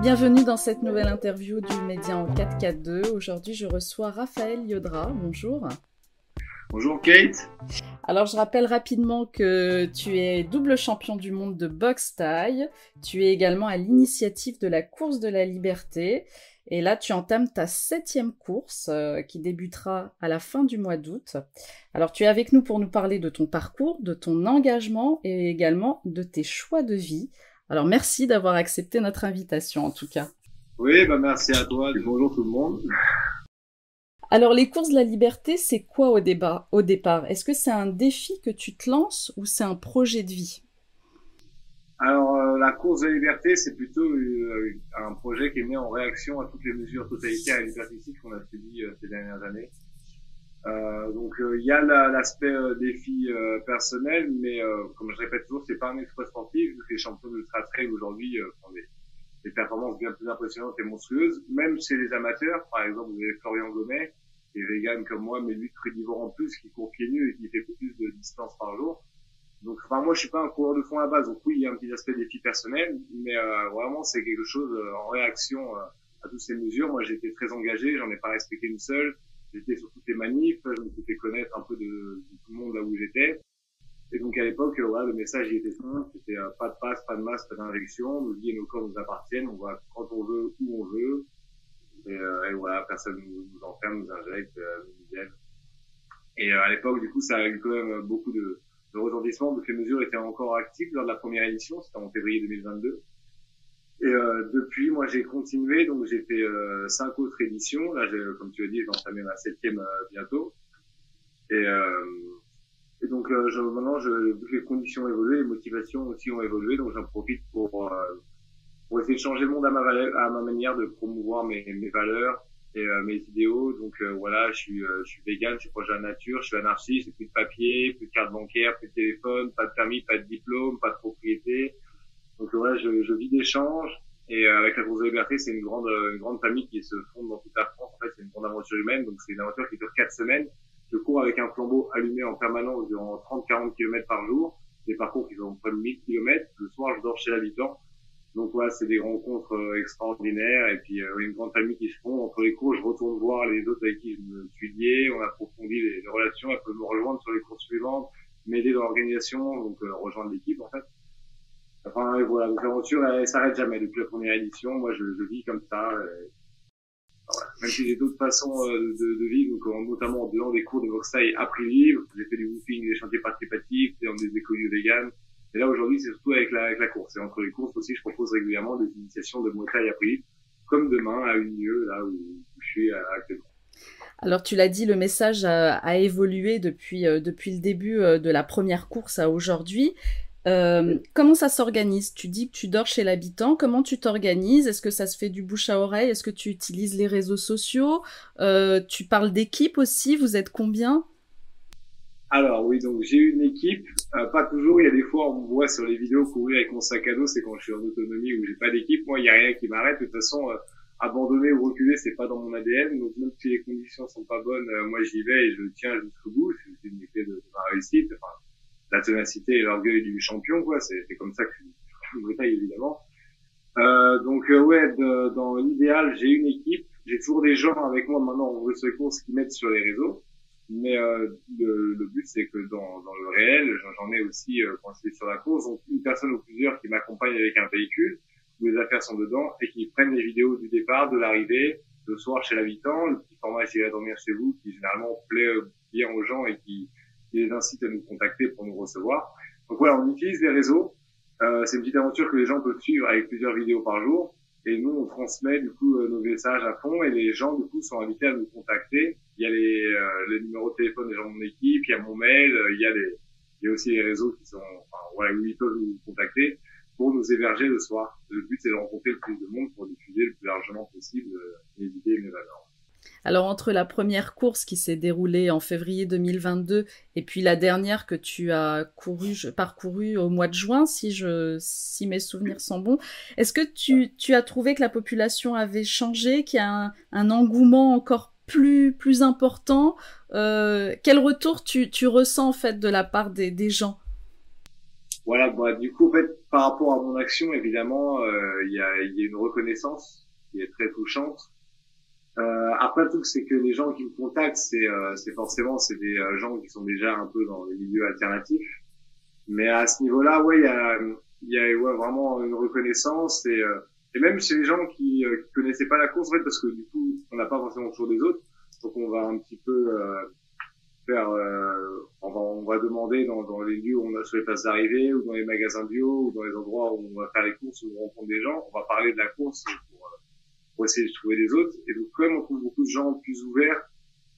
Bienvenue dans cette nouvelle interview du Média en 4K2. Aujourd'hui, je reçois Raphaël Yodra. Bonjour. Bonjour Kate. Alors, je rappelle rapidement que tu es double champion du monde de boxe taille. Tu es également à l'initiative de la course de la liberté. Et là, tu entames ta septième course euh, qui débutera à la fin du mois d'août. Alors, tu es avec nous pour nous parler de ton parcours, de ton engagement et également de tes choix de vie. Alors merci d'avoir accepté notre invitation en tout cas. Oui, bah merci à toi. Bonjour tout le monde. Alors les courses de la liberté, c'est quoi au, débat, au départ? Est-ce que c'est un défi que tu te lances ou c'est un projet de vie? Alors euh, la course de la liberté, c'est plutôt euh, un projet qui est né en réaction à toutes les mesures totalitaires et liberticides qu'on a subies euh, ces dernières années. Euh, donc il y a l'aspect défi personnel, mais comme je répète toujours, c'est pas un exploit sportif. Les champions de trail aujourd'hui font des, des, performances bien plus impressionnantes et monstrueuses. Même chez les amateurs, par exemple, vous avez Florian Gomet, qui est vegan comme moi, mais lui frugivore en plus, qui court pieds nus et qui fait plus de distance par jour. Donc, enfin, moi, je suis pas un coureur de fond à base. Donc oui, il y a un petit aspect défi personnel, mais euh, vraiment, c'est quelque chose en réaction à toutes ces mesures. Moi, j'étais très engagé, j'en ai pas respecté une seule j'étais sur toutes les manifs, je me faisais connaître un peu de, tout le monde là où j'étais. Et donc à l'époque, voilà, le message il était simple, c'était euh, pas de passe, pas de masque, pas d'injection, nos vies et nos corps nous appartiennent, on va quand on veut, où on veut. Et, euh, et voilà, personne nous, nous enferme, nous injecte, euh, nous aide. Et à l'époque, du coup, ça a eu quand même beaucoup de, de retentissement, donc les mesures étaient encore actives lors de la première édition, c'était en février 2022. Et euh, depuis, moi, j'ai continué. Donc, j'ai fait euh, cinq autres éditions. Là, comme tu l'as dit, j'en ma septième euh, bientôt. Et, euh, et donc, euh, je, maintenant, je, les conditions ont évolué, les motivations aussi ont évolué. Donc, j'en profite pour pour essayer de changer le monde à ma, valeur, à ma manière de promouvoir mes, mes valeurs et mes idéaux. Donc, voilà, je suis je suis vegan, je suis proche de la nature, je suis anarchiste, j'ai plus de papier, plus de carte bancaire, plus de téléphone, pas de permis, pas de diplôme, pas de propriété donc ouais, je, je vis d'échanges et euh, avec la course de liberté, c'est une grande une grande famille qui se fonde dans toute la France. En fait, c'est une grande aventure humaine, donc c'est une aventure qui dure quatre semaines. Je cours avec un flambeau allumé en permanence durant 30-40 km par jour. Des parcours qui sont près de 1000 km. Le soir, je dors chez l'habitant. Donc voilà, c'est des rencontres euh, extraordinaires et puis euh, une grande famille qui se font. Entre les cours, je retourne voir les autres avec qui je me suis lié. On approfondit les, les relations. Elles peuvent me rejoindre sur les courses suivantes, m'aider dans l'organisation, donc rejoindre l'équipe en fait. Enfin, voilà, donc l'aventure, elle, s'arrête jamais depuis la première édition. Moi, je, vis comme ça. voilà. Même si j'ai d'autres façons euh, de, vivre, notamment en dehors des cours de boxe après livre, j'ai fait du woofing, des chantiers participatifs, des écoliers vegan. Et là, aujourd'hui, c'est surtout avec la, course. Et entre les courses aussi, je propose régulièrement des initiations de Muay Thai après livre, comme demain à une lieu, là où, je suis euh, actuellement. Alors tu l'as dit, le message a, évolué euh, depuis le début de la première course à aujourd'hui. Euh, comment ça s'organise? Tu dis que tu dors chez l'habitant. Comment tu t'organises? Est-ce que ça se fait du bouche à oreille? Est-ce que tu utilises les réseaux sociaux? Euh, Tu parles d'équipe aussi Vous êtes combien? Alors oui, donc j'ai une équipe. Euh, pas toujours. Il y a des fois, on me voit sur les vidéos courir avec mon sac à dos. C'est quand je suis en autonomie ou j'ai pas d'équipe. Moi, il y a rien qui m'arrête. De toute façon, abandonner ou reculer, c'est pas dans mon ADN. Donc même si les conditions sont pas bonnes, moi j'y vais et je tiens jusqu'au bout. C'est une clé de, de ma réussite. Enfin, la ténacité et l'orgueil du champion, quoi. C'est comme ça que je me taille, évidemment. Euh, donc euh, ouais, de, dans l'idéal, j'ai une équipe, j'ai toujours des gens avec moi maintenant en veut course qui mettent sur les réseaux, mais euh, le, le, but c'est que dans, dans, le réel, j'en ai aussi euh, quand je suis sur la course, donc une personne ou plusieurs qui m'accompagnent avec un véhicule où les affaires sont dedans et qui prennent les vidéos du départ, de l'arrivée, le soir chez l'habitant, le petit format j'irai dormir chez vous qui généralement plaît bien aux gens et qui qui les incite à nous contacter pour nous recevoir. Donc voilà, on utilise les réseaux. Euh, c'est une petite aventure que les gens peuvent suivre avec plusieurs vidéos par jour. Et nous, on transmet du coup euh, nos messages à fond et les gens du coup sont invités à nous contacter. Il y a les, euh, les numéros de téléphone des gens de mon équipe, il y a mon mail, euh, il y a les, il y a aussi les réseaux qui sont, enfin, voilà, où ils peuvent nous contacter pour nous héberger le soir. Le but c'est de rencontrer le plus de monde pour diffuser le plus largement possible mes idées et mes valeurs. Alors entre la première course qui s'est déroulée en février 2022 et puis la dernière que tu as couru, parcouru au mois de juin, si je, si mes souvenirs sont bons, est-ce que tu, tu, as trouvé que la population avait changé, qu'il y a un, engouement encore plus, plus important euh, Quel retour tu, tu, ressens en fait de la part des, des gens? Voilà, bah, du coup, en fait, par rapport à mon action, évidemment, euh, il y, a, y, a, une reconnaissance qui est très touchante. Euh, après tout, c'est que les gens qui me contactent, c'est euh, forcément c'est des euh, gens qui sont déjà un peu dans les milieux alternatifs. Mais à ce niveau-là, ouais, il y a, vraiment une reconnaissance et, même chez les gens qui, qui connaissaient pas la course, parce que du coup, on n'a pas forcément toujours des autres, donc on va un petit peu faire, on va, demander dans, les lieux où on a sur les places d'arrivée ou dans les magasins bio ou dans les endroits où on va faire les courses où on rencontre des gens, on va parler de la course pour essayer de trouver des autres. Et donc, quand même, on trouve beaucoup de gens plus ouverts.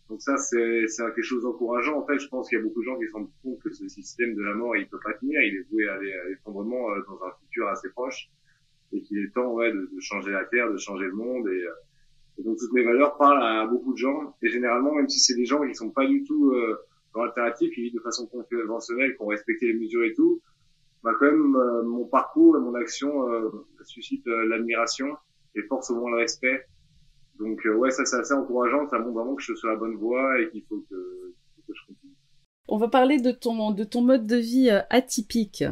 Donc ça, c'est quelque chose d'encourageant. En fait, je pense qu'il y a beaucoup de gens qui se rendent compte que ce système de la mort, il peut pas tenir. Il est voué à l'effondrement euh, dans un futur assez proche. Et qu'il est temps, ouais, de, de, changer la Terre, de changer le monde. Et, euh, et, donc, toutes mes valeurs parlent à beaucoup de gens. Et généralement, même si c'est des gens qui sont pas du tout euh, dans l'alternative, qui vivent de façon conventionnelle, qui ont respecté les mesures et tout, bah quand même, euh, mon parcours et mon action suscitent l'admiration et force au moins le respect. Donc euh, ouais, ça c'est assez encourageant, ça montre vraiment que je suis sur la bonne voie et qu'il faut que, que, je continue. On va parler de ton, de ton mode de vie euh, atypique.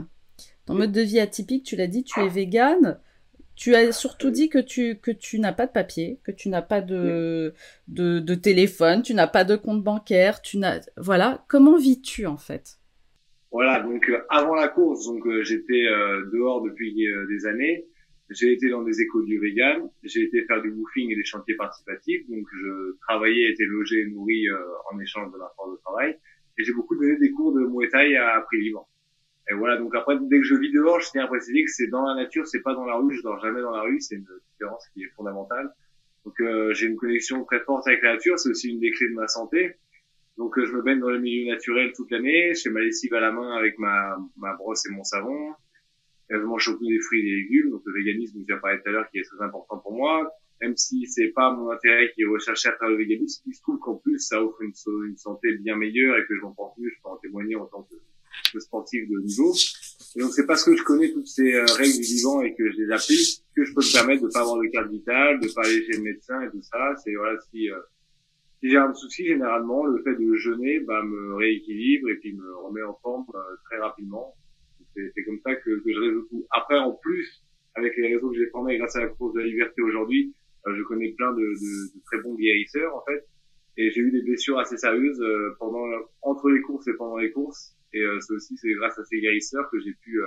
Ton mode de vie atypique, tu l'as dit, tu es vegan. Tu as surtout dit que tu, que tu n'as pas de papier, que tu n'as pas de, de, de, téléphone, tu n'as pas de compte bancaire, tu n'as, voilà. Comment vis-tu, en fait? Voilà. Donc, euh, avant la course, donc, j'étais dehors depuis des années. J'ai été dans des écoles du vegan, j'ai été faire du woofing et des chantiers participatifs, donc je travaillais, été logé et nourri euh, en échange de ma force de travail, et j'ai beaucoup donné des cours de Muay à prix libre. Et voilà, donc après, dès que je vis dehors, je tiens à préciser que c'est dans la nature, c'est pas dans la rue, je dors jamais dans la rue, c'est une différence qui est fondamentale. Donc euh, j'ai une connexion très forte avec la nature, c'est aussi une des clés de ma santé. Donc euh, je me baigne dans le milieu naturel toute l'année, je fais ma lessive à la main avec ma, ma brosse et mon savon, je mange surtout des fruits et des légumes, donc le véganisme, j'ai parlé tout à l'heure, qui est très important pour moi. Même si c'est pas mon intérêt qui est recherché à travers le véganisme, il se trouve qu'en plus, ça offre une, santé bien meilleure et que je m'en porte mieux, je peux en témoigner en tant que, sportif de niveau. Et donc c'est parce que je connais toutes ces euh, règles du vivant et que je les applique que je peux me permettre de pas avoir de carte vitale, de pas aller chez le médecin et tout ça. C'est voilà si euh, si j'ai un souci, généralement, le fait de jeûner bah, me rééquilibre et puis me remet en forme euh, très rapidement c'est comme ça que, que, je résous tout. Après, en plus, avec les réseaux que j'ai formés grâce à la course de la liberté aujourd'hui, euh, je connais plein de, de, de, très bons guérisseurs, en fait. Et j'ai eu des blessures assez sérieuses euh, pendant, entre les courses et pendant les courses. Et euh, c'est aussi c'est grâce à ces guérisseurs que j'ai pu,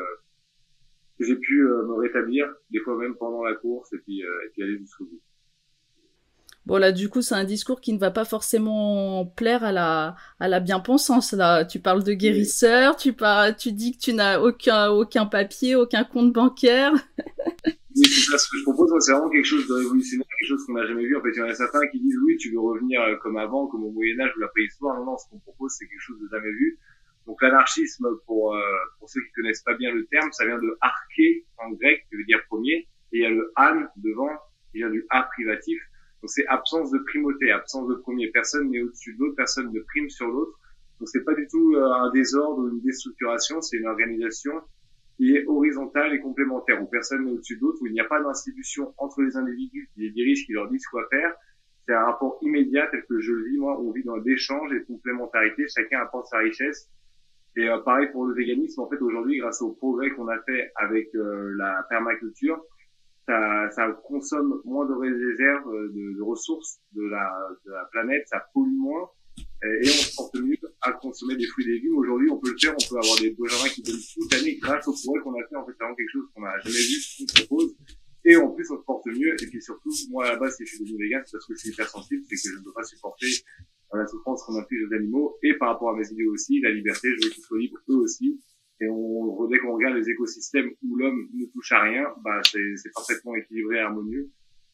que j'ai pu me rétablir, des fois même pendant la course, et puis, et puis aller jusqu'au bout. Bon là, du coup, c'est un discours qui ne va pas forcément plaire à la à la bien-pensance. Là, tu parles de guérisseur, tu parles, tu dis que tu n'as aucun aucun papier, aucun compte bancaire. oui, c'est ça. Ce que je propose, c'est vraiment quelque chose de révolutionnaire, quelque chose qu'on n'a jamais vu. En fait, il y en a certains qui disent oui, tu veux revenir euh, comme avant, comme au Moyen Âge ou la préhistoire. Non, non, ce qu'on propose, c'est quelque chose de jamais vu. Donc l'anarchisme, pour euh, pour ceux qui connaissent pas bien le terme, ça vient de arché en grec, qui veut dire premier, et il y a le an devant, qui vient du a privatif donc c'est absence de primauté, absence de premier. Personne n'est au-dessus de l'autre, personne ne prime sur l'autre. Donc c'est pas du tout euh, un désordre ou une déstructuration, c'est une organisation qui est horizontale et complémentaire, où personne n'est au-dessus de l'autre, où il n'y a pas d'institution entre les individus qui les dirigent, qui leur disent quoi faire. C'est un rapport immédiat tel que je le vis, moi, on vit dans l'échange et de complémentarité, chacun apporte sa richesse. Et euh, pareil pour le véganisme, en fait, aujourd'hui, grâce au progrès qu'on a fait avec euh, la permaculture, ça, ça consomme moins de réserves, de, de ressources de la, de la, planète, ça pollue moins et, on se porte mieux à consommer des fruits et légumes. Aujourd'hui, on peut le faire, on peut avoir des benjamins qui donnent toute l'année grâce au progrès qu'on a fait. En fait, c'est vraiment quelque chose qu'on n'a jamais vu, qu'on propose. Et en plus, on se porte mieux. Et puis surtout, moi, à la base, si je suis devenu vegan, c'est parce que je suis hypersensible, c'est que je ne peux pas supporter la souffrance qu'on inflige aux animaux. Et par rapport à mes idées aussi, la liberté, je veux qu'ils soient libres eux aussi. Et on, dès qu'on regarde les écosystèmes où l'homme ne touche à rien, bah, c'est parfaitement équilibré et harmonieux.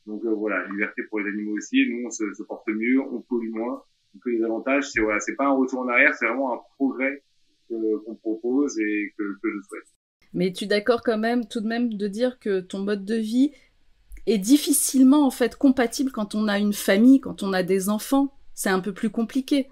Donc euh, voilà, liberté pour les animaux aussi. Nous, on se, se porte mieux, on pollue moins. Donc les avantages, c'est voilà, c'est pas un retour en arrière, c'est vraiment un progrès qu'on propose et que, que je souhaite. Mais tu es d'accord quand même, tout de même, de dire que ton mode de vie est difficilement en fait compatible quand on a une famille, quand on a des enfants. C'est un peu plus compliqué.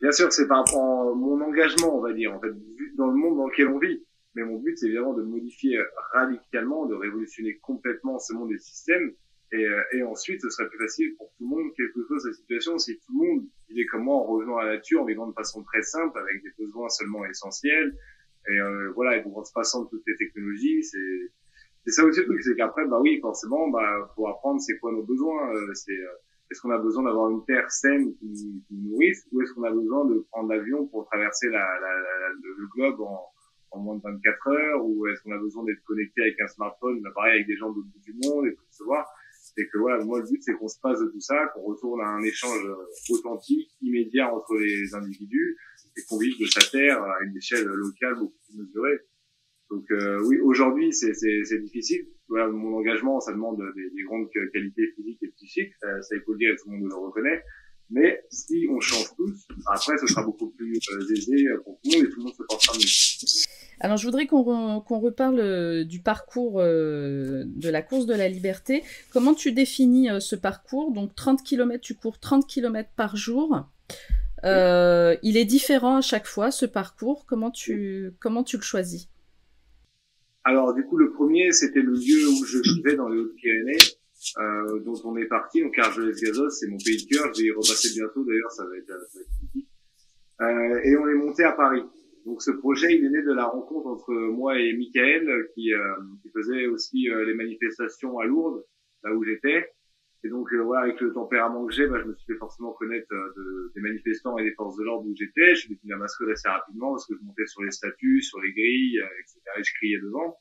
Bien sûr, c'est par rapport à mon engagement, on va dire, en fait, dans le monde dans lequel on vit. Mais mon but, c'est évidemment de modifier radicalement, de révolutionner complètement ce monde des systèmes. Et, euh, et, ensuite, ce serait plus facile pour tout le monde, quelle que soit sa situation, si tout le monde vivait comme moi en revenant à la nature, en vivant de façon très simple, avec des besoins seulement essentiels. Et euh, voilà, et en se passant de toutes les technologies, c'est c'est ça aussi le truc, c'est qu'après, bah oui, forcément, bah faut apprendre c'est quoi nos besoins. Euh, c'est est-ce qu'on a besoin d'avoir une terre saine qui, qui nourrisse, ou est-ce qu'on a besoin de prendre l'avion pour traverser la, la, la, le globe en, en moins de 24 heures, ou est-ce qu'on a besoin d'être connecté avec un smartphone, bah, pareil avec des gens de bout du monde et tout se voir. C'est que voilà, moi le but c'est qu'on se passe de tout ça, qu'on retourne à un échange authentique, immédiat entre les individus, et qu'on vive de sa terre à une échelle locale beaucoup plus mesurée. Donc euh, oui, aujourd'hui c'est difficile. Mon engagement, ça demande des, des, grandes qualités physiques et psychiques, ça, ça il faut le dire et tout le monde le reconnaît. Mais si on change tous, après ce sera beaucoup plus euh, aisé pour tout le monde et tout le monde se portera mieux. Alors je voudrais qu'on re, reparle euh, du parcours euh, de la course de la liberté. Comment tu définis euh, ce parcours? Donc 30 km, tu cours 30 km par jour. Euh, il est différent à chaque fois ce parcours. Comment tu comment tu le choisis? Alors du coup le premier c'était le lieu où je vivais dans les Hautes-Pyrénées, euh, dont on est parti. Donc Argelès-Gazos, c'est mon pays de cœur. Je vais y repasser bientôt d'ailleurs, ça va être, ça euh, et on est monté à Paris. Donc ce projet, il est né de la rencontre entre moi et Michael, qui, euh, qui faisait aussi euh, les manifestations à Lourdes, là où j'étais. Et donc euh, voilà, avec le tempérament que j'ai, bah, je me suis fait forcément connaître de, des manifestants et des forces de l'ordre où j'étais. Je suis devenu la mascotte assez rapidement parce que je montais sur les statues, sur les grilles, etc. Et je criais devant.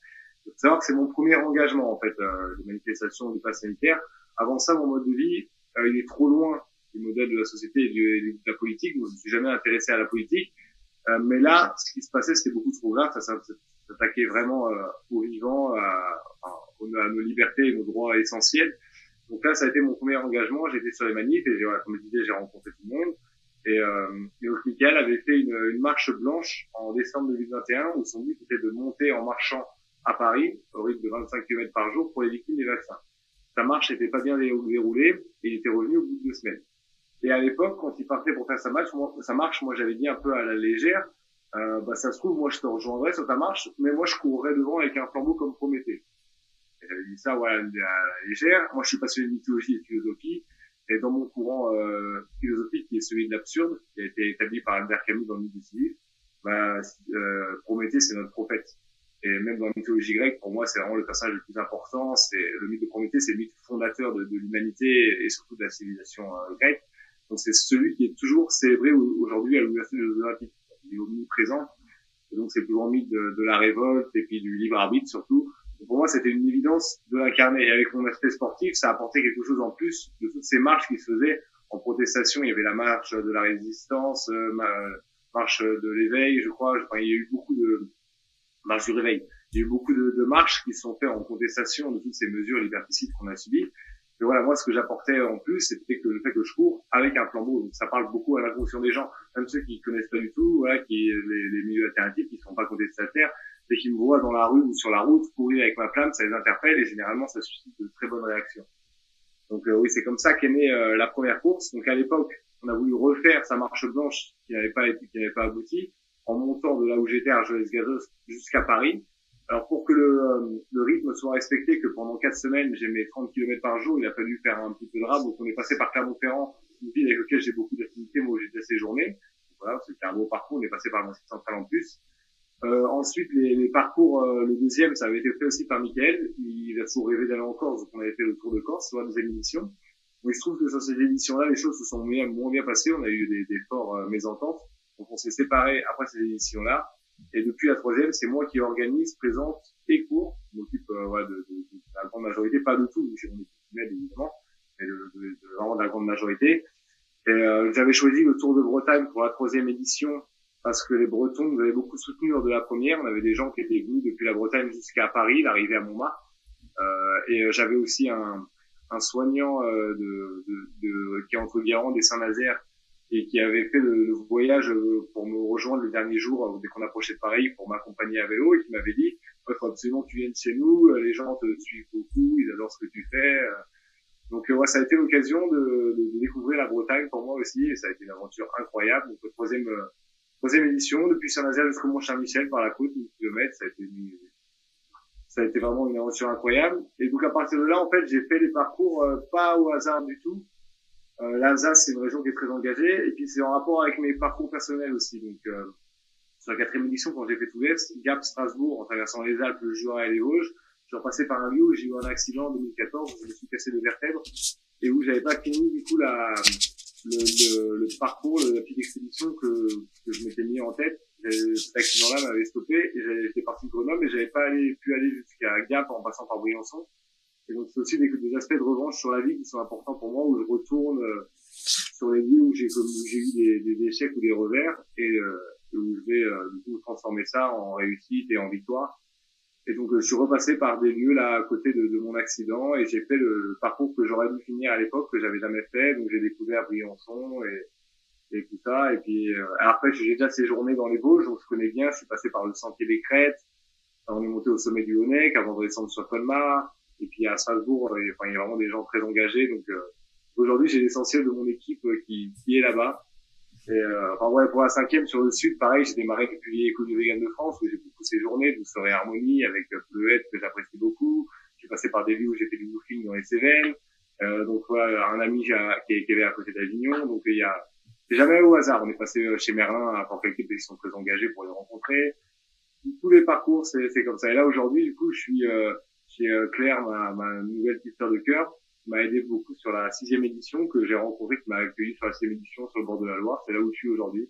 Il faut savoir que c'est mon premier engagement en fait, les manifestations du pass sanitaire. Avant ça, mon mode de vie, il est trop loin du modèle de la société et de, la politique. Donc je ne suis jamais intéressé à la politique. Euh, mais là, ce qui se passait, c'était beaucoup trop grave. Ça s'attaquait vraiment euh, aux vivants, à, à, nos libertés et nos droits essentiels. Donc là, ça a été mon premier engagement. J'étais sur les manifs et comme je disais, j'ai rencontré tout le monde. Et, euh, et Michael avait fait une, une, marche blanche en décembre 2021 où son but était de monter en marchant à Paris au rythme de 25 km par jour pour les victimes des vaccins. Sa marche n'était pas bien déroulée et il était revenu au bout de deux semaines. Et à l'époque, quand il partait pour faire sa marche, moi, sa marche, moi j'avais dit un peu à la légère, euh, bah ça se trouve, moi je te rejoindrais sur ta marche, mais moi je courrais devant avec un flambeau comme Prométhée. J'avais dit ça, voilà, à la légère. Moi je suis passionné de mythologie et de philosophie, et dans mon courant euh, philosophique qui est celui de l'absurde, qui a été établi par Albert Camus dans le mythe des bah, euh, Prométhée c'est notre prophète. Et même dans la mythologie grecque, pour moi, c'est vraiment le personnage le plus important. C'est le mythe de Prométhée, c'est le mythe fondateur de, l'humanité et surtout de la civilisation euh, grecque. Donc c'est celui qui est toujours célébré aujourd'hui à l'ouverture des Olympiques. Il est omniprésent. Donc c'est le plus grand mythe de, la révolte et puis du libre arbitre surtout. Pour moi, c'était une évidence de l'incarner. Et avec mon aspect sportif, ça apportait quelque chose en plus de toutes ces marches qui se faisaient en protestation. Il y avait la marche de la résistance, euh, marche de l'éveil, je crois. Enfin, il y a eu beaucoup de marche du réveil. Il y a eu beaucoup de, marches qui se sont faites en contestation de toutes ces mesures liberticides qu'on a subies. Et voilà, moi, ce que j'apportais en plus, c'était que le fait que je cours avec un flambeau. Donc, ça parle beaucoup à l'inconscient des gens, même ceux qui connaissent pas du tout, voilà, qui les, les milieux alternatifs, qui sont pas contestataires, et qui me voient dans la rue ou sur la route courir avec ma flamme, ça les interpelle et généralement, ça suscite de très bonnes réactions. Donc euh, oui, c'est comme ça qu'est née euh, la première course. Donc à l'époque, on a voulu refaire sa marche blanche qui n'avait pas été, qui n'avait pas abouti, en montant de là où j'étais à Argelès-Gazos jusqu'à Paris. Alors pour que le, euh, le, rythme soit respecté, que pendant quatre semaines j'ai mes 30 km par jour, il a fallu faire un petit peu de rab. Donc on est passé par Clermont-Ferrand, une ville avec laquelle j'ai beaucoup d'activités, moi j'ai déjà séjourné. Voilà, c'était un beau parcours. On est passé par le central en plus. Euh, ensuite, les, les parcours, euh, le deuxième, ça avait été fait aussi par Michael. Il a toujours rêvé d'aller en Corse, donc on avait fait le Tour de Corse la deuxième édition. Mais il se trouve que sur cette édition-là, les choses se sont moins, moins bien passées. On a eu des, des forts euh, mésententes. Donc on s'est séparés après cette édition-là. Et depuis la troisième, c'est moi qui organise, présente et cours. Je m'occupe euh, ouais, de, de, de, la grande majorité, pas de tout, on est évidemment, mais de, de, vraiment de la grande majorité. Euh, j'avais choisi le Tour de Bretagne pour la troisième édition parce que les Bretons nous avaient beaucoup soutenu lors de la première. On avait des gens qui étaient venus depuis la Bretagne jusqu'à Paris, l'arrivée à Montmartre. Euh, et euh, j'avais aussi un, un soignant euh, de, de, qui est entre Guérande et Saint-Nazaire et qui avait fait le, le, voyage euh, pour me rejoindre le dernier jour dès qu'on approchait de Paris pour m'accompagner à vélo et qui m'avait dit il faut absolument que tu viennes chez nous les gens te suivent beaucoup ils adorent ce que tu fais donc ouais, ça a été l'occasion de, de, découvrir la Bretagne pour moi aussi ça a été une aventure incroyable donc troisième troisième édition depuis Saint-Nazaire jusqu'au Mont Saint-Michel par la côte 1000 km ça a été une, ça a été vraiment une aventure incroyable. Et donc à partir de là en fait j'ai fait les parcours pas au hasard du tout. Euh, L'Alsace, c'est une région qui est très engagée, et puis c'est en rapport avec mes parcours personnels aussi. Donc, euh, sur la quatrième édition, quand j'ai fait tout l'Est, Gap Strasbourg, en traversant les Alpes, le Jura et les Vosges, je suis repassé par un lieu où j'ai eu un accident en 2014, où je me suis cassé de vertèbres, et où j'avais pas fini, du coup, la, le, le, le parcours, la petite expédition que, que je m'étais mis en tête. Cet accident-là m'avait stoppé, et j'étais parti de Grenoble, mais j'avais pas pu aller jusqu'à Gap en passant par Briançon. Et donc, c'est aussi des, des, aspects de revanche sur la vie qui sont importants pour moi, où je retourne euh, sur les lieux où j'ai eu des, des, échecs ou des revers, et euh, où je vais euh, du coup transformer ça en réussite et en victoire. Et donc je suis repassé par des lieux là à côté de, de mon accident et j'ai fait le, parcours que j'aurais dû finir à l'époque que j'avais jamais fait. Donc j'ai découvert Briançon et, et tout ça. Et puis euh, après j'ai déjà séjourné dans les Vosges, donc je connais bien. Je suis passé par le sentier des Crêtes. On est monté au sommet du Honeck avant de descendre sur Colmar. Et puis à Strasbourg, enfin, il y a vraiment des gens très engagés. Donc euh, aujourd'hui j'ai l'essentiel de mon équipe qui, qui est là-bas. Et euh, enfin ouais, pour la cinquième sur le sud, pareil, j'ai démarré depuis l'école du vegan de France où j'ai beaucoup séjourné, d'où et Harmonie avec Bleuette que j'apprécie beaucoup. J'ai passé par des lieux où j'ai fait du woofing dans les Cévennes. Euh, donc voilà, un ami qui, qui est à côté d'Avignon. Donc il y a, c'est jamais au hasard. On est passé euh, chez Merlin à quelques qui sont très engagés pour les rencontrer. Tous les parcours, c'est comme ça. Et là aujourd'hui, du coup, je suis euh, chez euh, Claire, ma, ma nouvelle petite de cœur m'a aidé beaucoup sur la sixième édition que j'ai rencontré, qui m'a accueilli sur la sixième édition sur le bord de la Loire. C'est là où je suis aujourd'hui.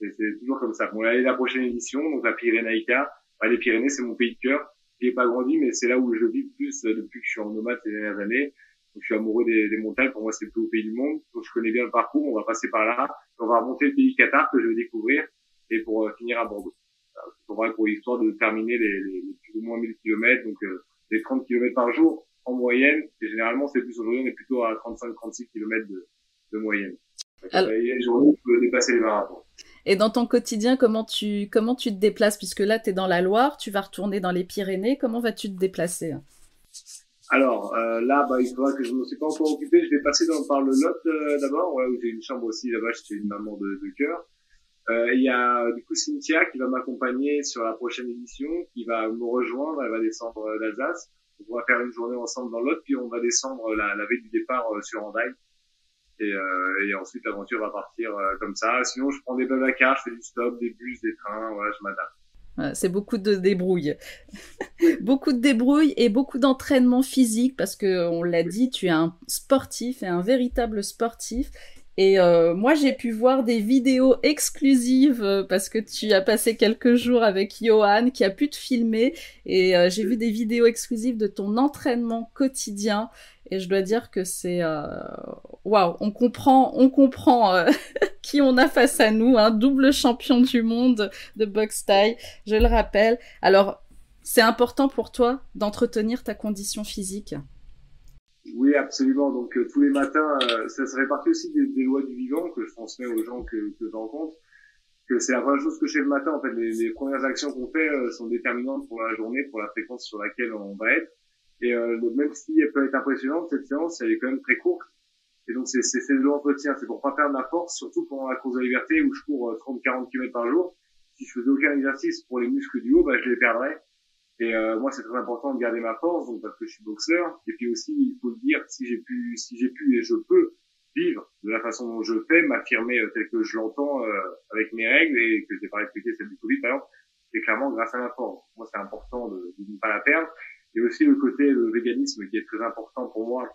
C'est toujours comme ça. Bon, là, la prochaine édition, donc la Pyrénéica. Bah, les Pyrénées, c'est mon pays de cœur. J'ai pas grandi, mais c'est là où je vis plus euh, depuis que je suis en nomade ces dernières années. Donc, je suis amoureux des, montagnes. Pour moi, c'est le plus haut pays du monde. Donc, je connais bien le parcours. On va passer par là. On va remonter le pays Qatar que je vais découvrir et pour euh, finir à Bordeaux. C'est vrai pour l'histoire de terminer les, plus ou moins 1000 km, donc euh, les 30 km par jour en moyenne. Et généralement, c'est plus aujourd'hui, on est plutôt à 35-36 km de, de moyenne. Alors... Il y a des journées où on peut dépasser les marathons. Et dans ton quotidien, comment tu, comment tu te déplaces? Puisque là, tu es dans la Loire, tu vas retourner dans les Pyrénées. Comment vas-tu te déplacer? Alors euh, là, bah, il faudra que je ne me suis pas encore occupé. Je vais passer dans, par le Lot euh, d'abord, ouais, où j'ai une chambre aussi. Là-bas, je suis une maman de, de cœur. Euh, il y a du coup Cynthia qui va m'accompagner sur la prochaine édition, qui va me rejoindre. Elle va descendre d'Alsace on va faire une journée ensemble dans l'autre, puis on va descendre la, la veille du départ euh, sur Andaille. Et, euh, et ensuite, l'aventure va partir euh, comme ça. Sinon, je prends des carte, je fais du stop, des bus, des trains, voilà, je m'adapte. C'est beaucoup de débrouille. beaucoup de débrouille et beaucoup d'entraînement physique parce que on l'a dit, tu es un sportif et un véritable sportif et euh, moi, j'ai pu voir des vidéos exclusives euh, parce que tu as passé quelques jours avec Johan qui a pu te filmer. Et euh, j'ai vu des vidéos exclusives de ton entraînement quotidien. Et je dois dire que c'est waouh, on comprend, on comprend qui on a face à nous, un double champion du monde de boxe taille, je le rappelle. Alors, c'est important pour toi d'entretenir ta condition physique? Oui, absolument. Donc euh, tous les matins, euh, ça, ça fait partie aussi des, des, lois du vivant que je transmets aux gens que, que je rencontre. Que c'est la première chose que je fais le matin. En fait, les, les premières actions qu'on fait euh, sont déterminantes pour la journée, pour la fréquence sur laquelle on va être. Et même si elle peut être impressionnante, cette séance, elle est quand même très courte. Et donc c'est c'est de l'entretien. C'est pour pas perdre la force, surtout pendant la course de liberté où je cours 30-40 km par jour. Si je faisais aucun exercice pour les muscles du haut, bah, je les perdrais. Et euh, moi, c'est très important de garder ma force, donc parce que je suis boxeur. Et puis aussi, il faut le dire, si j'ai pu, si j'ai pu et je peux vivre de la façon dont je fais, m'affirmer euh, tel que je l'entends euh, avec mes règles et que je n'ai pas respecté celle du Covid, par exemple, c'est clairement grâce à ma force. Moi, c'est important de, de, ne pas la perdre. Et aussi le côté le véganisme qui est très important pour moi,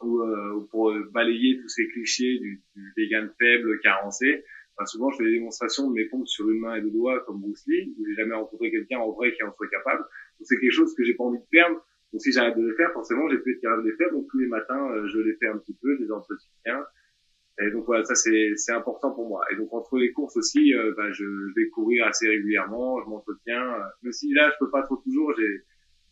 ou euh, pour balayer tous ces clichés du, du vegan faible, carencé souvent, je fais des démonstrations de mes pompes sur une main et deux doigts comme Bruce Lee, où j'ai jamais rencontré quelqu'un en vrai qui en soit capable. Donc c'est quelque chose que j'ai pas envie de perdre. Donc si j'arrête de le faire, forcément, j'ai plus être capable de les faire. Donc tous les matins, euh, je les fais un petit peu, je les entretiens. Et donc voilà, ça c'est c'est important pour moi. Et donc entre les courses aussi, euh, bah, je, vais courir assez régulièrement, je m'entretiens. Euh, même si là, je peux pas trop toujours, j'ai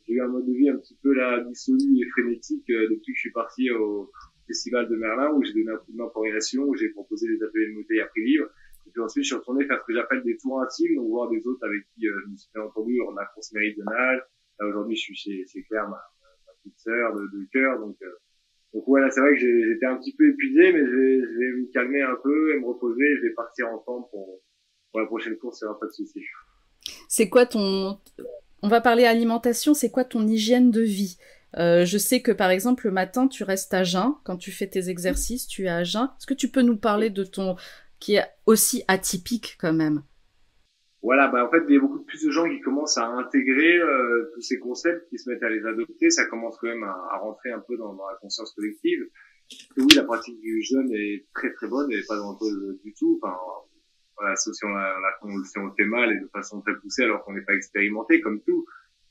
j'ai eu un mode de vie un petit peu là dissolu et frénétique depuis que je suis parti au, festival de Merlin où j'ai donné un coup de main pour où j'ai proposé des ateliers de bouteille à prix libre. Et puis ensuite, je suis retourné faire ce que j'appelle des tours intimes, donc voir des autres avec qui euh, je me suis fait entendu en a course nage. Là, aujourd'hui, je suis chez, chez Claire, ma, petite sœur de, de cœur. Donc, euh, donc voilà, c'est vrai que j'étais un petit peu épuisé, mais je vais, je vais me calmer un peu et me reposer. Je vais partir en temps pour, pour la prochaine course, il n'y aura pas de souci. C'est quoi ton... On va parler alimentation, c'est quoi ton hygiène de vie? Euh, je sais que par exemple le matin tu restes à jeun quand tu fais tes exercices, tu es à jeun. Est-ce que tu peux nous parler de ton qui est aussi atypique quand même? Voilà, bah en fait, il y a beaucoup plus de gens qui commencent à intégrer euh, tous ces concepts, qui se mettent à les adopter. Ça commence quand même à, rentrer un peu dans, la conscience collective. Et oui, la pratique du jeûne est très très bonne, est pas dangereuse du tout. Enfin, voilà, si on, si on le fait mal et de façon très poussée alors qu'on n'est pas expérimenté comme tout.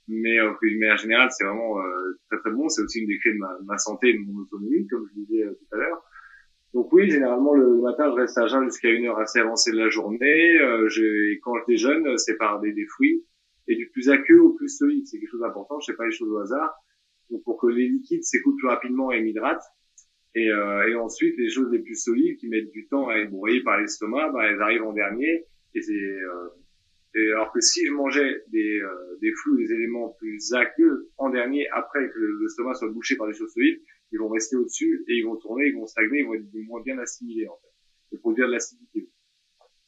Mais euh, d'une manière générale, c'est vraiment euh, très très bon. C'est aussi une des clés de ma, ma santé et de mon autonomie, comme je disais euh, tout à l'heure. Donc oui, généralement le matin, je reste à jeun jusqu'à une heure assez avancée de la journée. Euh, je, quand je déjeune, c'est par des, des, fruits et du plus aqueux au plus solide. C'est quelque chose d'important. Je fais pas les choses au hasard. Donc pour que les liquides s'écoulent plus rapidement et m'hydratent. Et, euh, et, ensuite, les choses les plus solides qui mettent du temps à être broyées par l'estomac, bah, elles arrivent en dernier. Et c'est euh, et alors que si je mangeais des, euh, des flous, des éléments plus aqueux en dernier, après que l'estomac soit bouché par des choses solides, ils vont rester au-dessus et ils vont tourner, ils vont stagner, ils vont être moins bien assimilés en fait, et produire de l'acidité.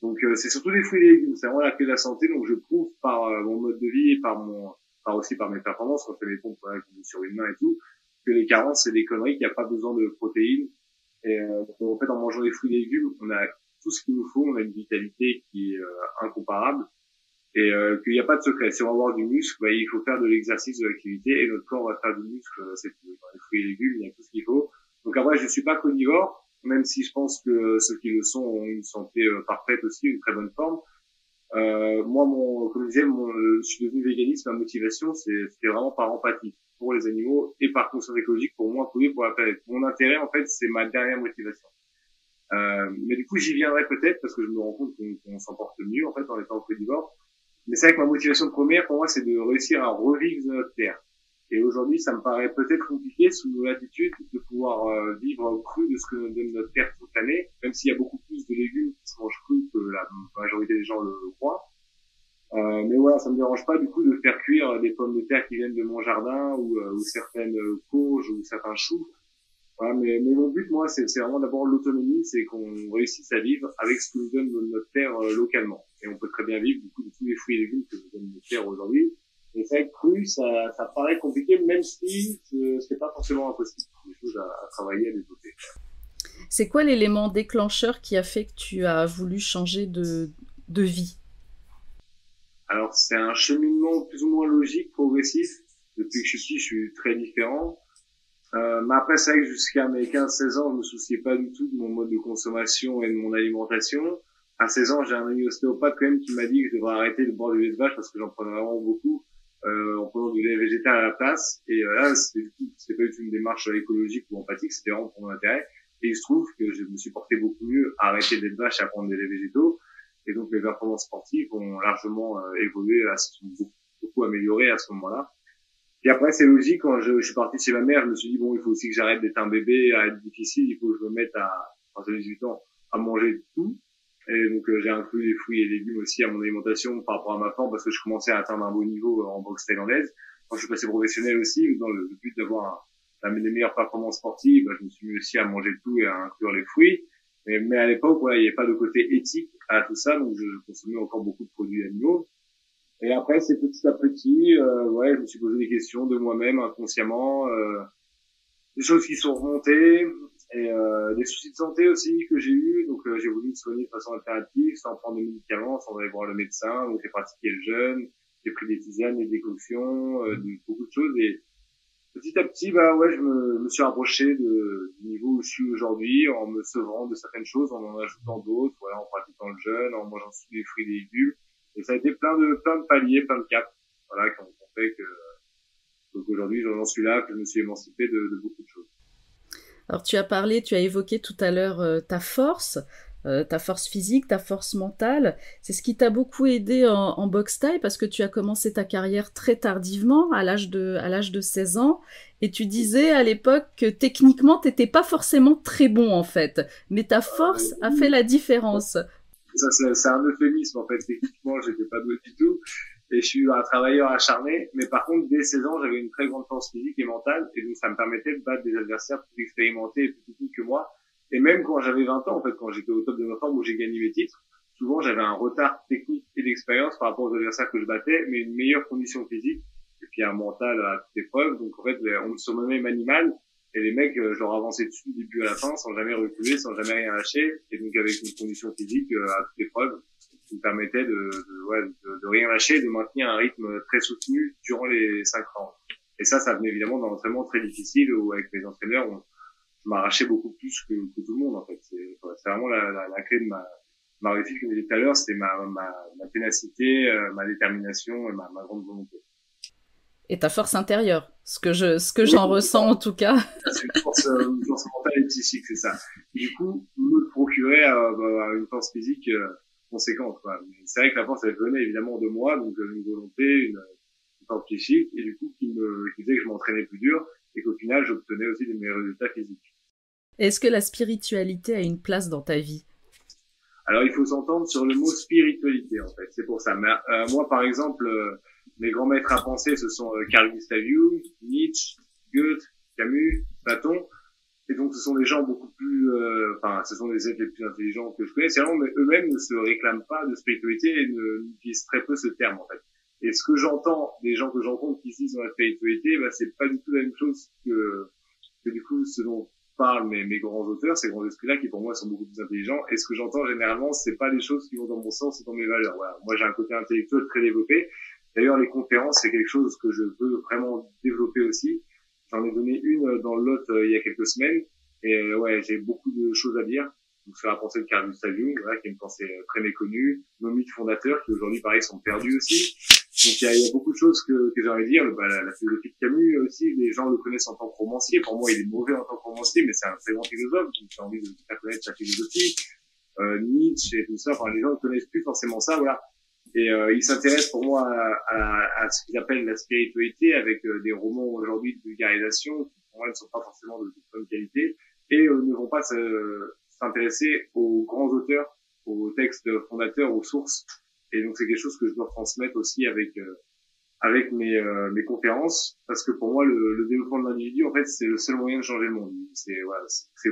Donc euh, c'est surtout des fruits et légumes, c'est vraiment la clé de la santé. Donc je prouve par euh, mon mode de vie et par mon, par aussi par mes performances quand je fais mes pompes sur une main et tout, que les carences c'est des conneries, qu'il n'y a pas besoin de protéines. Et euh, en fait en mangeant des fruits et légumes, on a tout ce qu'il nous faut, on a une vitalité qui est incomparable et euh, qu'il n'y a pas de secret. Si on va avoir du muscle, bah, il faut faire de l'exercice, de l'activité, et notre corps va faire du muscle. Euh, c'est dans les fruits et légumes, il y a tout ce qu'il faut. Donc après, je suis pas carnivore, même si je pense que ceux qui le sont ont une santé euh, parfaite aussi, une très bonne forme. Euh, moi, mon, comme je disais, mon, je suis devenu véganiste. Ma motivation, c'est vraiment par empathie pour les animaux et par conscience écologique pour moi, pour la planète. Mon intérêt, en fait, c'est ma dernière motivation. Euh, mais du coup, j'y viendrai peut-être parce que je me rends compte qu'on s'en porte mieux en fait en étant carnivore. Mais c'est vrai que ma motivation première, pour moi, c'est de réussir à revivre notre terre. Et aujourd'hui, ça me paraît peut-être compliqué sous nos latitudes de pouvoir euh, vivre cru de ce que donne notre terre toute l'année, même s'il y a beaucoup plus de légumes qui se mangent crus que la majorité des gens le croient. Euh, mais voilà, ça me dérange pas du coup de faire cuire des pommes de terre qui viennent de mon jardin ou, euh, ou certaines courges ou certains choux voilà, mais, mais mon but, moi, c'est vraiment d'abord l'autonomie, c'est qu'on réussisse à vivre avec ce que nous donne notre terre euh, localement. Et on peut très bien vivre du coup de tous les fruits et légumes que nous donne notre terre aujourd'hui. Et ça cru, ça, ça paraît compliqué, même si c'est pas forcément impossible. Des choses à, à travailler, à développer. C'est quoi l'élément déclencheur qui a fait que tu as voulu changer de, de vie? Alors, c'est un cheminement plus ou moins logique, progressif. Depuis que je suis petit, je suis très différent. Euh, mais après, c'est vrai que jusqu'à mes 15-16 ans, je me souciais pas du tout de mon mode de consommation et de mon alimentation. À 16 ans, j'ai un ami ostéopathe quand même qui m'a dit que je devrais arrêter de boire du lait de vache parce que j'en prenais vraiment beaucoup euh, en prenant du lait végétal à la place. Et euh, là, c'était pas du tout une démarche écologique ou empathique, c'était vraiment pour mon intérêt. Et il se trouve que je me suis porté beaucoup mieux à arrêter de vache et à prendre des laits végétaux. Et donc, mes performances sportives ont largement euh, évolué, beaucoup, beaucoup amélioré à ce moment-là. Et après, c'est logique, quand je, suis parti chez ma mère, je me suis dit, bon, il faut aussi que j'arrête d'être un bébé, à être difficile, il faut que je me mette à, à 18 ans, à manger tout. Et donc, euh, j'ai inclus les fruits et légumes aussi à mon alimentation par rapport à ma forme, parce que je commençais à atteindre un beau niveau en boxe thaïlandaise. Quand je suis passé professionnel aussi, dans le but d'avoir les meilleures performances sportives, bah, je me suis mis aussi à manger tout et à inclure les fruits. Mais, à l'époque, il n'y avait pas de côté éthique à tout ça, donc je consommais encore beaucoup de produits animaux. Et après, c'est petit à petit, euh, ouais, je me suis posé des questions de moi-même inconsciemment, euh, des choses qui sont remontées et euh, des soucis de santé aussi que j'ai eu. Donc euh, j'ai voulu me soigner de façon alternative, sans prendre de médicaments, sans aller voir le médecin. Donc j'ai pratiqué le jeûne, j'ai pris des tisanes, des décoctions, euh, beaucoup de choses. Et petit à petit, bah ouais, je me, me suis rapproché de, du niveau où je suis aujourd'hui, en me sevrant de certaines choses, en en ajoutant d'autres, voilà, en pratiquant le jeûne, en mangeant des fruits et des légumes. Et ça a été plein de, plein de paliers, plein de caps, voilà, qui ont fait que, donc aujourd'hui, j'en suis là, que je me suis émancipé de, de, beaucoup de choses. Alors, tu as parlé, tu as évoqué tout à l'heure euh, ta force, euh, ta force physique, ta force mentale. C'est ce qui t'a beaucoup aidé en, en boxe taille parce que tu as commencé ta carrière très tardivement, à l'âge de, à l'âge de 16 ans. Et tu disais à l'époque que techniquement, t'étais pas forcément très bon en fait. Mais ta force a fait la différence ça c'est un euphémisme en fait. Techniquement, j'étais pas doué du tout et je suis un travailleur acharné. Mais par contre, dès 16 ans, j'avais une très grande force physique et mentale et donc ça me permettait de battre des adversaires plus expérimentés et plus techniques que moi. Et même quand j'avais 20 ans, en fait, quand j'étais au top de ma forme où j'ai gagné mes titres, souvent j'avais un retard technique et d'expérience par rapport aux adversaires que je battais, mais une meilleure condition physique et puis un mental à toutes épreuves. Donc en fait, on me surnommait même animal et les mecs, euh, je leur avançais dessus du début à la fin, sans jamais reculer, sans jamais rien lâcher. Et donc avec une condition physique euh, à toute épreuve. qui me permettait de, de, ouais, de, rien lâcher, de maintenir un rythme très soutenu durant les cinq ans. Et ça, ça venait évidemment d'un entraînement très difficile où avec mes entraîneurs, on, je m'arrachais beaucoup plus que, tout le monde en fait. C'est vraiment la, clé de ma, réussite, comme je disais tout à l'heure, c'était ma, ma, ma, ténacité, euh, ma détermination et ma grande volonté. Et ta force intérieure, ce que je, ce que j'en ressens en tout cas. C'est une force, euh, une force mentale et psychique, c'est ça. Du coup, me procurer euh, bah, une force physique euh, conséquente. C'est vrai que la force, elle venait évidemment de moi, donc une volonté, une, une force psychique, et du coup, qui me qui faisait que je m'entraînais plus dur et qu'au final, j'obtenais aussi des meilleurs résultats physiques. Est-ce que la spiritualité a une place dans ta vie? Alors, il faut s'entendre sur le mot spiritualité, en fait. C'est pour ça. Mais, euh, moi, par exemple, euh, mes grands maîtres à penser, ce sont euh, Carl Gustav Jung, Nietzsche, Goethe, Camus, Platon. Et donc, ce sont des gens beaucoup plus, euh, enfin, ce sont les êtres les plus intelligents que je connais. C'est vraiment, mais eux-mêmes ne se réclament pas de spiritualité et n'utilisent très peu ce terme, en fait. Et ce que j'entends des gens que j'entends qui disent dans la spiritualité, bah, c'est pas du tout la même chose que, que du coup, ce dont parlent mes, mes grands auteurs, ces grands esprits-là qui pour moi sont beaucoup plus intelligents. Et ce que j'entends généralement, c'est pas les choses qui vont dans mon sens et dans mes valeurs. Voilà. Moi, j'ai un côté intellectuel très développé. D'ailleurs, les conférences, c'est quelque chose que je veux vraiment développer aussi. J'en ai donné une dans le lot euh, il y a quelques semaines. Et euh, ouais, j'ai beaucoup de choses à dire. Donc, sur la pensée de Carl Gustav Jung, voilà, qui est une pensée euh, très méconnue. Nos mythes fondateurs, qui aujourd'hui, pareil, sont perdus aussi. Donc il y y a, beaucoup de choses que, que envie de dire. Bah, la, la, philosophie de Camus aussi, les gens le connaissent en tant que romancier. Pour moi, il est mauvais en tant que romancier, mais c'est un très grand philosophe. Donc j'ai envie de faire connaître sa philosophie. Euh, Nietzsche et tout ça, enfin les gens ne connaissent plus forcément ça, voilà. Et euh, ils s'intéressent pour moi à, à, à ce qu'ils appellent la spiritualité avec euh, des romans aujourd'hui de vulgarisation qui pour moi ne sont pas forcément de, bonne qualité et euh, ne vont pas s'intéresser aux grands auteurs, aux textes fondateurs, aux sources et donc c'est quelque chose que je dois transmettre aussi avec euh, avec mes, euh, mes conférences, parce que pour moi le, le développement de l'individu, en fait, c'est le seul moyen de changer le monde. C'est voilà,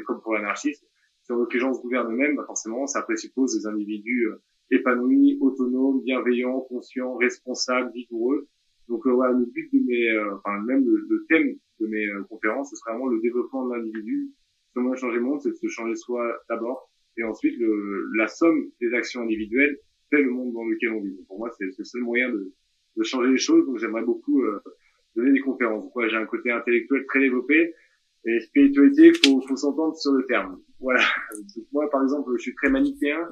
comme pour l'anarchisme. Si on veut que les gens se gouvernent eux-mêmes, bah forcément, ça présuppose des individus euh, épanouis, autonomes, bienveillants, conscients, responsables, vigoureux. Donc voilà, le but de mes, enfin même le, thème de mes conférences, ce sera vraiment le développement de l'individu. Moyen de changer le monde, c'est de se changer soi d'abord, et ensuite le, la somme des actions individuelles le monde dans lequel on vit. Pour moi, c'est le seul moyen de, de, changer les choses. Donc, j'aimerais beaucoup euh, donner des conférences. Donc, j'ai un côté intellectuel très développé. Et spiritualité, faut, faut s'entendre sur le terme. Voilà. Moi, par exemple, je suis très manichéen.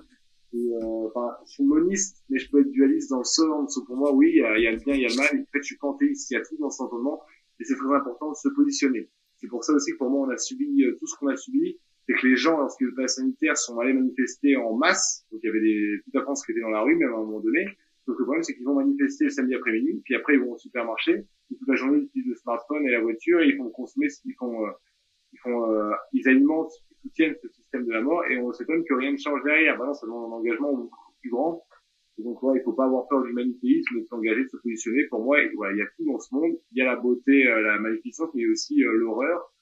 Et, euh, enfin, je suis moniste, mais je peux être dualiste dans le en dessous. Pour moi, oui, il y a, le bien, il y a le mal. Et en fait, je suis panthéiste. Il y a tout dans cet entendement. Et c'est très important de se positionner. C'est pour ça aussi que pour moi, on a subi euh, tout ce qu'on a subi c'est que les gens, lorsque le pass sanitaire, sont allés manifester en masse, donc il y avait des, toute la France qui était dans la rue, même à un moment donné. Donc le problème, c'est qu'ils vont manifester le samedi après-midi, puis après ils vont au supermarché, et toute la journée ils utilisent le smartphone et la voiture, et ils font consommer, ils font, euh, ils font, euh, ils alimentent, ils soutiennent ce système de la mort, et on s'étonne que rien ne change derrière. Non, ça demande un engagement beaucoup plus grand. Et donc ouais, il faut pas avoir peur du manichéisme, de s'engager, de se positionner. Pour moi, il y a tout dans ce monde. Il y a la beauté, euh, la magnificence, mais aussi euh, l'horreur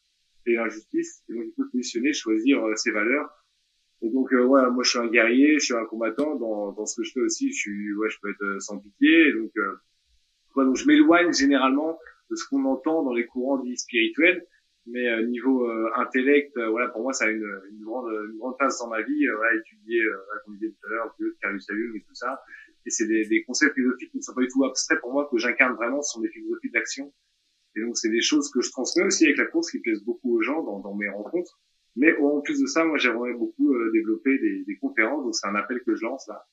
et l'injustice. Et donc, il faut se positionner, choisir euh, ses valeurs. Et donc, euh, ouais, moi, je suis un guerrier, je suis un combattant. Dans, dans ce que je fais aussi, je suis, ouais, je peux être euh, sans pitié. Et donc, euh, ouais, donc, je m'éloigne généralement de ce qu'on entend dans les courants dits spirituels. Mais euh, niveau euh, intellect, voilà, pour moi, ça a une, une, grande, une grande place dans ma vie. voilà, étudier, comme je disais tout à l'heure, Carl Jung et tout ça. Et c'est des, des concepts philosophiques qui ne sont pas du tout abstraits pour moi, que j'incarne vraiment, ce sont des philosophies d'action et donc, c'est des choses que je transmets aussi avec la course qui plaisent beaucoup aux gens dans, dans mes rencontres. Mais en plus de ça, moi, j'aimerais beaucoup euh, développer des, des, conférences. Donc, c'est un appel que je lance là.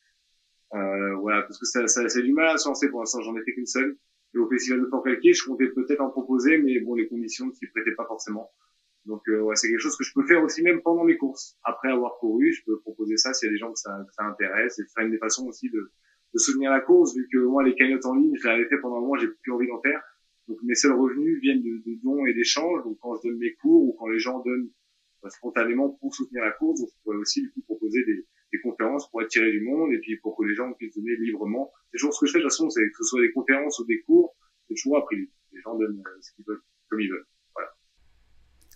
Euh, voilà, parce que ça, ça, c'est du mal à se lancer pour l'instant. J'en ai fait qu'une seule. Et au Festival de Port-Calquier, je comptais peut-être en proposer, mais bon, les conditions ne s'y prêtaient pas forcément. Donc, euh, c'est quelque chose que je peux faire aussi même pendant mes courses. Après avoir couru, je peux proposer ça s'il y a des gens que ça, que ça intéresse. Et une des façons aussi de, soutenir la course, vu que moi, les cagnottes en ligne, je l'avais fait pendant un moment, j'ai plus envie d'en faire. Donc mes seuls revenus viennent de, dons et d'échanges. Donc quand je donne mes cours ou quand les gens donnent bah, spontanément pour soutenir la course, je pourrais aussi du coup proposer des, des, conférences pour attirer du monde et puis pour que les gens puissent donner librement. C'est toujours ce que je fais de toute façon, c'est que ce soit des conférences ou des cours, c'est toujours prix. Les gens donnent euh, ce qu'ils veulent, comme ils veulent. Voilà.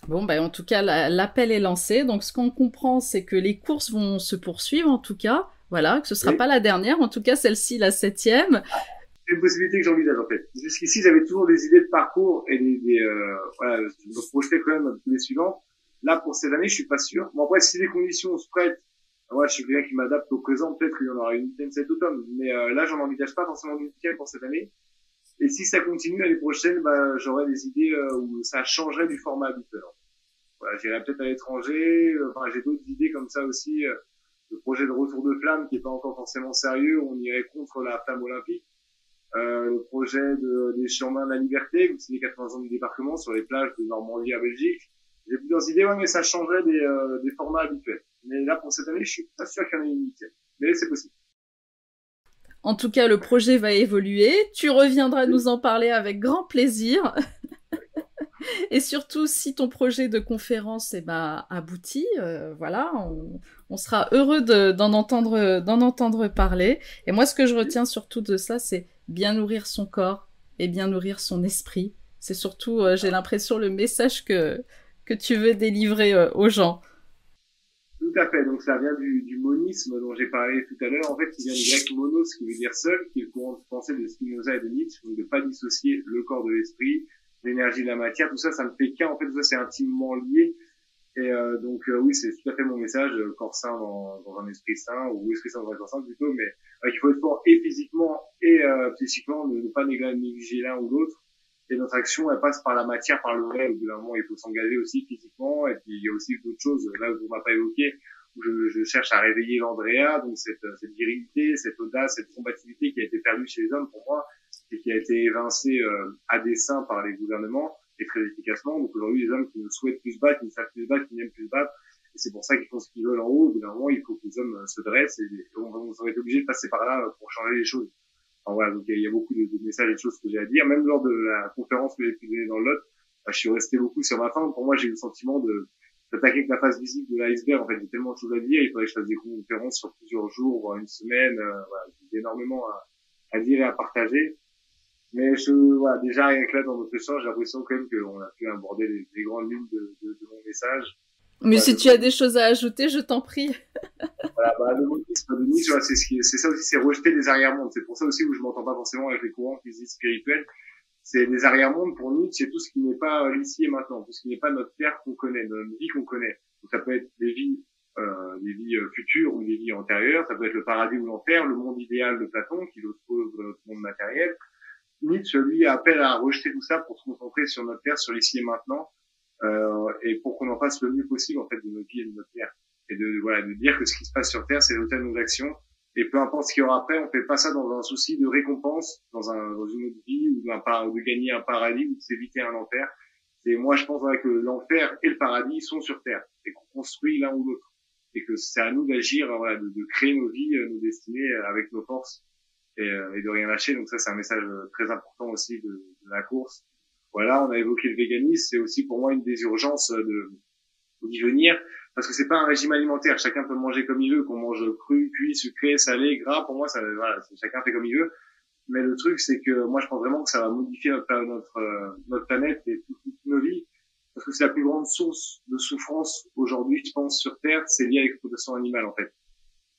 Bon, ben, en tout cas, l'appel est lancé. Donc, ce qu'on comprend, c'est que les courses vont se poursuivre, en tout cas. Voilà, que ce sera oui. pas la dernière. En tout cas, celle-ci, la septième c'est une possibilité que j'envisage en fait. Jusqu'ici, j'avais toujours des idées de parcours et des, des euh, voilà, je me projetais quand même les suivantes. Là, pour cette année, je suis pas sûr. Bon après, si les conditions se prêtent, Moi, je suis quelqu'un qui m'adapte au présent. Peut-être qu'il y en aura une dizaine cet automne, mais euh, là, j'en envisage pas forcément une dizaine pour cette année. Et si ça continue l'année prochaine, bah, j'aurai des idées euh, où ça changerait du format habituel. Voilà, j'irai peut-être à l'étranger. Enfin, j'ai d'autres idées comme ça aussi. le projet de retour de flamme qui est pas encore forcément sérieux, on irait contre la flamme olympique. Euh, le projet de, des chemins de la liberté, c'est les 80 ans du débarquement sur les plages de Normandie à Belgique. J'ai plusieurs idées, ouais, mais ça changerait des, euh, des formats habituels. Mais là, pour cette année, je suis pas sûr qu'il y en ait une unité. Mais c'est possible. En tout cas, le projet va évoluer. Tu reviendras nous en parler avec grand plaisir. Et surtout, si ton projet de conférence eh ben, aboutit, euh, voilà, on, sera heureux d'en entendre, d'en entendre parler. Et moi, ce que je retiens surtout de ça, c'est bien nourrir son corps et bien nourrir son esprit. C'est surtout, euh, j'ai l'impression, le message que, que tu veux délivrer euh, aux gens. Ça vient du, monisme dont j'ai parlé tout à l'heure. En fait, qui vient du grec monos, qui veut dire seul, qui est le courant de pensée de Spinoza et de Nietzsche, donc de pas dissocier le corps de l'esprit, l'énergie de la matière. Tout ça, ça ne fait qu'un. En fait, tout ça, c'est intimement lié. Et euh, donc euh, oui, c'est tout à fait mon message, corps sain dans, un esprit sain, ou esprit sain dans un corps sain plutôt, mais il faut être fort et physiquement et psychiquement, ne, ne pas négliger l'un ou l'autre et notre action, elle passe par la matière, par le réel. Au bout d'un moment, il faut s'engager aussi physiquement. Et puis, il y a aussi d'autres choses, là, où on m'a pas évoqué, où je, je, cherche à réveiller l'Andrea, donc cette, cette virilité, cette audace, cette combativité qui a été perdue chez les hommes pour moi, et qui a été évincée euh, à dessein par les gouvernements, et très efficacement. Donc aujourd'hui, les hommes qui ne souhaitent plus se battre, qui ne savent plus se battre, qui n'aiment plus se battre, et c'est pour ça qu'ils font ce qu'ils veulent en haut. Au bout il faut que les hommes se dressent, et on, on va obligé de passer par là pour changer les choses. Enfin, voilà, donc il y, a beaucoup de, de, messages et de choses que j'ai à dire. Même lors de la conférence que j'ai pu donner dans lot, bah, je suis resté beaucoup sur ma fin. Pour moi, j'ai eu le sentiment de d'attaquer avec la phase visible de l'iceberg. En fait, j'ai tellement de choses à dire. Il faudrait que je fasse des conférences sur plusieurs jours, voire une semaine. Euh, voilà, j'ai énormément à, à, dire et à partager. Mais je, voilà, déjà rien que là dans notre échange, j'ai l'impression quand même qu'on a pu aborder les, les grandes lignes de, de, de, mon message. Mais si tu as des choses à ajouter, je t'en prie. voilà, bah, le monisme de c'est ce qui, c'est ça aussi, c'est rejeter des arrière-mondes. C'est pour ça aussi où je m'entends pas forcément avec les courants physiques spirituels. C'est des arrière-mondes pour Nietzsche, c'est tout ce qui n'est pas euh, ici et maintenant, tout ce qui n'est pas notre terre qu'on connaît, notre vie qu'on connaît. Donc ça peut être des vies, euh, des vies euh, futures ou des vies antérieures. Ça peut être le paradis ou l'enfer, le monde idéal de Platon qui l'oppose notre monde matériel. Nietzsche, lui, appelle à rejeter tout ça pour se concentrer sur notre terre, sur l'ici et maintenant euh, et pour qu'on en fasse le mieux possible en fait de notre vie et de notre terre et de voilà de dire que ce qui se passe sur terre c'est l'hôtel de nos actions et peu importe ce qu'il y aura après on fait pas ça dans un souci de récompense dans un dans une autre vie ou d'un de gagner un paradis ou de s'éviter un enfer. C'est moi je pense voilà, que l'enfer et le paradis sont sur terre. Et qu'on construit l'un ou l'autre. Et que c'est à nous d'agir voilà de, de, créer nos vies nos destinées avec nos forces et, euh, et de rien lâcher. Donc ça c'est un message très important aussi de, de la course. Voilà, on a évoqué le véganisme, c'est aussi pour moi une des urgences de d'y venir parce que c'est pas un régime alimentaire. Chacun peut manger comme il veut, qu'on mange cru, cuit, sucré, salé, gras. Pour moi, ça, voilà, chacun fait comme il veut. Mais le truc, c'est que moi, je pense vraiment que ça va modifier notre notre, euh, notre planète et toutes, nos vies parce que c'est la plus grande source de souffrance aujourd'hui, je pense, sur Terre, c'est lié à l'exploitation animale en fait.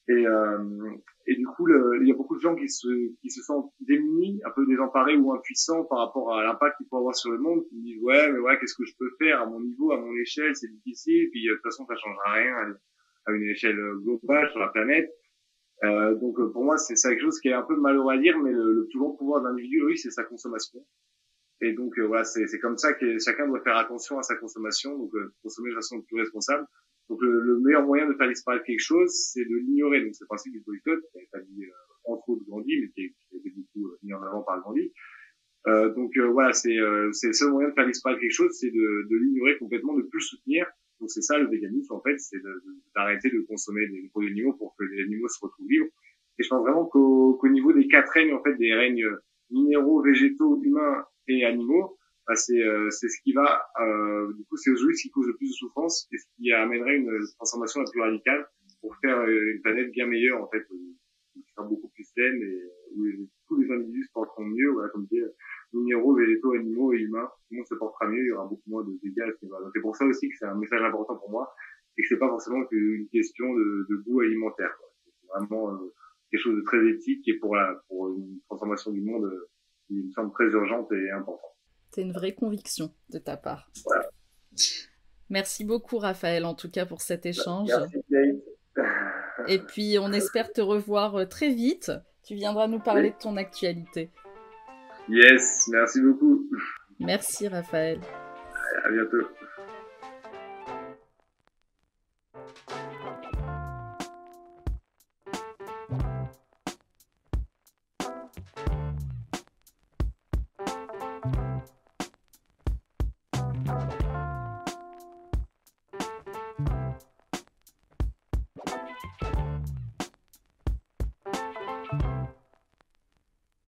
Et, euh, et du coup, il y a beaucoup de gens qui se, qui se sentent démunis, un peu désemparés ou impuissants par rapport à l'impact qu'il peut avoir sur le monde, qui disent ouais, mais ouais, qu'est-ce que je peux faire à mon niveau, à mon échelle, c'est difficile, puis euh, de toute façon, ça changera rien à, une échelle globale sur la planète. Euh, donc pour moi, c'est quelque chose qui est un peu malheureux à dire, mais le, le plus grand pouvoir de l'individu, oui, c'est sa consommation. Et donc euh, voilà, c'est comme ça que chacun doit faire attention à sa consommation, donc euh, consommer de façon plus responsable. Donc le, le, meilleur moyen de faire disparaître quelque chose, c'est de l'ignorer. Donc c'est le principe du boycott, qui a dit euh, entre autres Gandhi, mais qui a été beaucoup euh, mis en avant par Gandhi. Euh, donc euh, voilà, c'est le seul moyen de faire disparaître quelque chose, c'est de, de l'ignorer complètement, de plus le soutenir. Donc c'est ça le véganisme en fait, c'est d'arrêter de, de, consommer des produits animaux pour que les animaux se retrouvent libres. Et je pense vraiment qu'au qu'au niveau des quatre règnes en fait, des règnes minéraux, végétaux, humains et animaux, bah, c'est euh, c'est ce qui va euh, du coup c'est aujourd'hui ce qui cause le plus de souffrance et ce qui amènerait une transformation la plus radicale pour faire euh, une planète bien meilleure en fait sera beaucoup plus saine et où tous les individus se porteront mieux voilà comme je minéraux végétaux animaux et humains tout le monde se portera mieux il y aura beaucoup moins de dégâts c'est pour ça aussi que c'est un message important pour moi et que c'est pas forcément qu'une question de, de goût alimentaire c'est vraiment euh, quelque chose de très éthique et pour la pour une transformation du monde qui me semble très urgente et importante c'est une vraie conviction de ta part. Merci beaucoup, Raphaël, en tout cas, pour cet échange. Merci, Et puis, on espère te revoir très vite. Tu viendras nous parler de ton actualité. Yes, merci beaucoup. Merci, Raphaël. À bientôt.